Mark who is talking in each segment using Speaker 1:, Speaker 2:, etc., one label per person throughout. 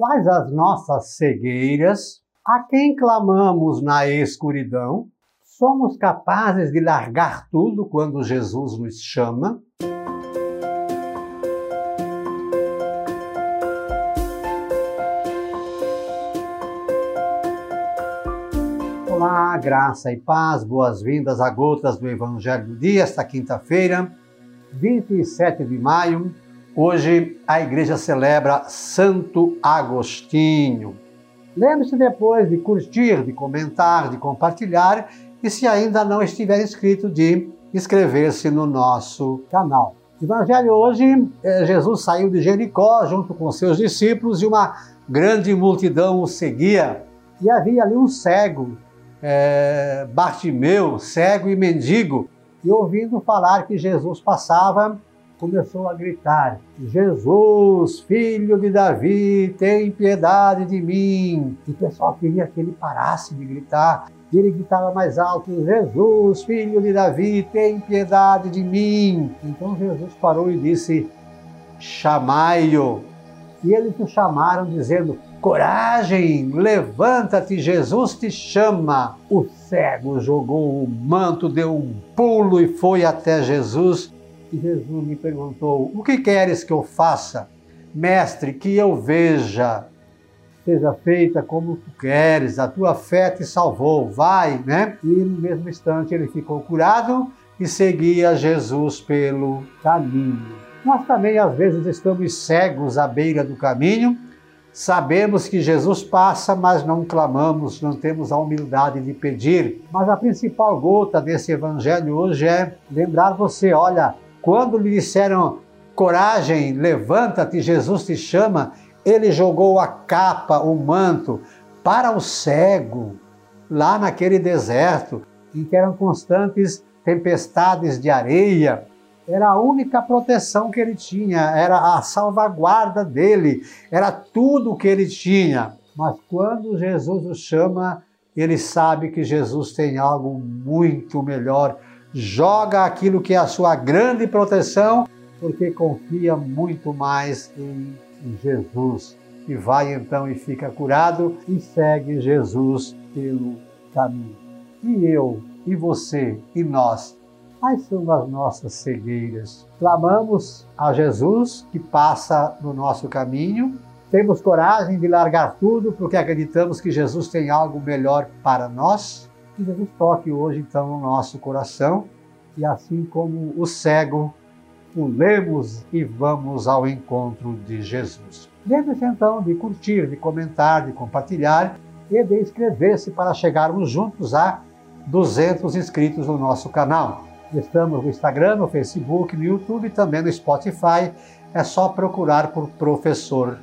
Speaker 1: Quais as nossas cegueiras? A quem clamamos na escuridão? Somos capazes de largar tudo quando Jesus nos chama? Olá, graça e paz, boas-vindas a Gotas do Evangelho do Dia, esta quinta-feira, 27 de maio Hoje a igreja celebra Santo Agostinho. Lembre-se depois de curtir, de comentar, de compartilhar e, se ainda não estiver inscrito, de inscrever-se no nosso canal. Evangelho hoje, é, Jesus saiu de Jericó junto com seus discípulos e uma grande multidão o seguia. E havia ali um cego, é, Bartimeu, cego e mendigo, e ouvindo falar que Jesus passava, começou a gritar: Jesus, filho de Davi, tem piedade de mim. E o pessoal queria que ele parasse de gritar. E ele gritava mais alto: Jesus, filho de Davi, tem piedade de mim. Então Jesus parou e disse: Chamai-o. E eles o chamaram, dizendo: Coragem, levanta-te, Jesus te chama. O cego jogou o manto, deu um pulo e foi até Jesus e Jesus me perguntou: O que queres que eu faça? Mestre, que eu veja. Seja feita como tu queres, a tua fé te salvou, vai, né? E no mesmo instante ele ficou curado e seguia Jesus pelo caminho. Nós também às vezes estamos cegos à beira do caminho, sabemos que Jesus passa, mas não clamamos, não temos a humildade de pedir. Mas a principal gota desse evangelho hoje é lembrar você, olha, quando lhe disseram, coragem, levanta-te, Jesus te chama, ele jogou a capa, o manto, para o cego, lá naquele deserto, em que eram constantes tempestades de areia. Era a única proteção que ele tinha, era a salvaguarda dele, era tudo o que ele tinha. Mas quando Jesus o chama, ele sabe que Jesus tem algo muito melhor joga aquilo que é a sua grande proteção, porque confia muito mais em Jesus. E vai então e fica curado e segue Jesus pelo caminho. E eu, e você, e nós, quais são as nossas cegueiras? Clamamos a Jesus que passa no nosso caminho, temos coragem de largar tudo porque acreditamos que Jesus tem algo melhor para nós? Que Jesus toque hoje, então, no nosso coração e, assim como o cego, pulemos e vamos ao encontro de Jesus. Lembre-se então de curtir, de comentar, de compartilhar e de inscrever-se para chegarmos juntos a 200 inscritos no nosso canal. Estamos no Instagram, no Facebook, no YouTube e também no Spotify. É só procurar por Professor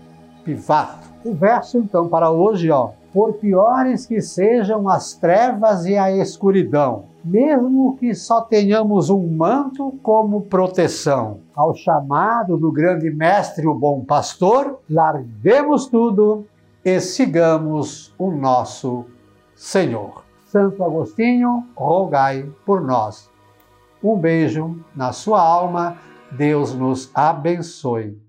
Speaker 1: Pivato. O verso então para hoje, ó, por piores que sejam as trevas e a escuridão, mesmo que só tenhamos um manto como proteção. Ao chamado do grande mestre, o bom pastor, larguemos tudo e sigamos o nosso Senhor. Santo Agostinho, rogai por nós. Um beijo na sua alma, Deus nos abençoe.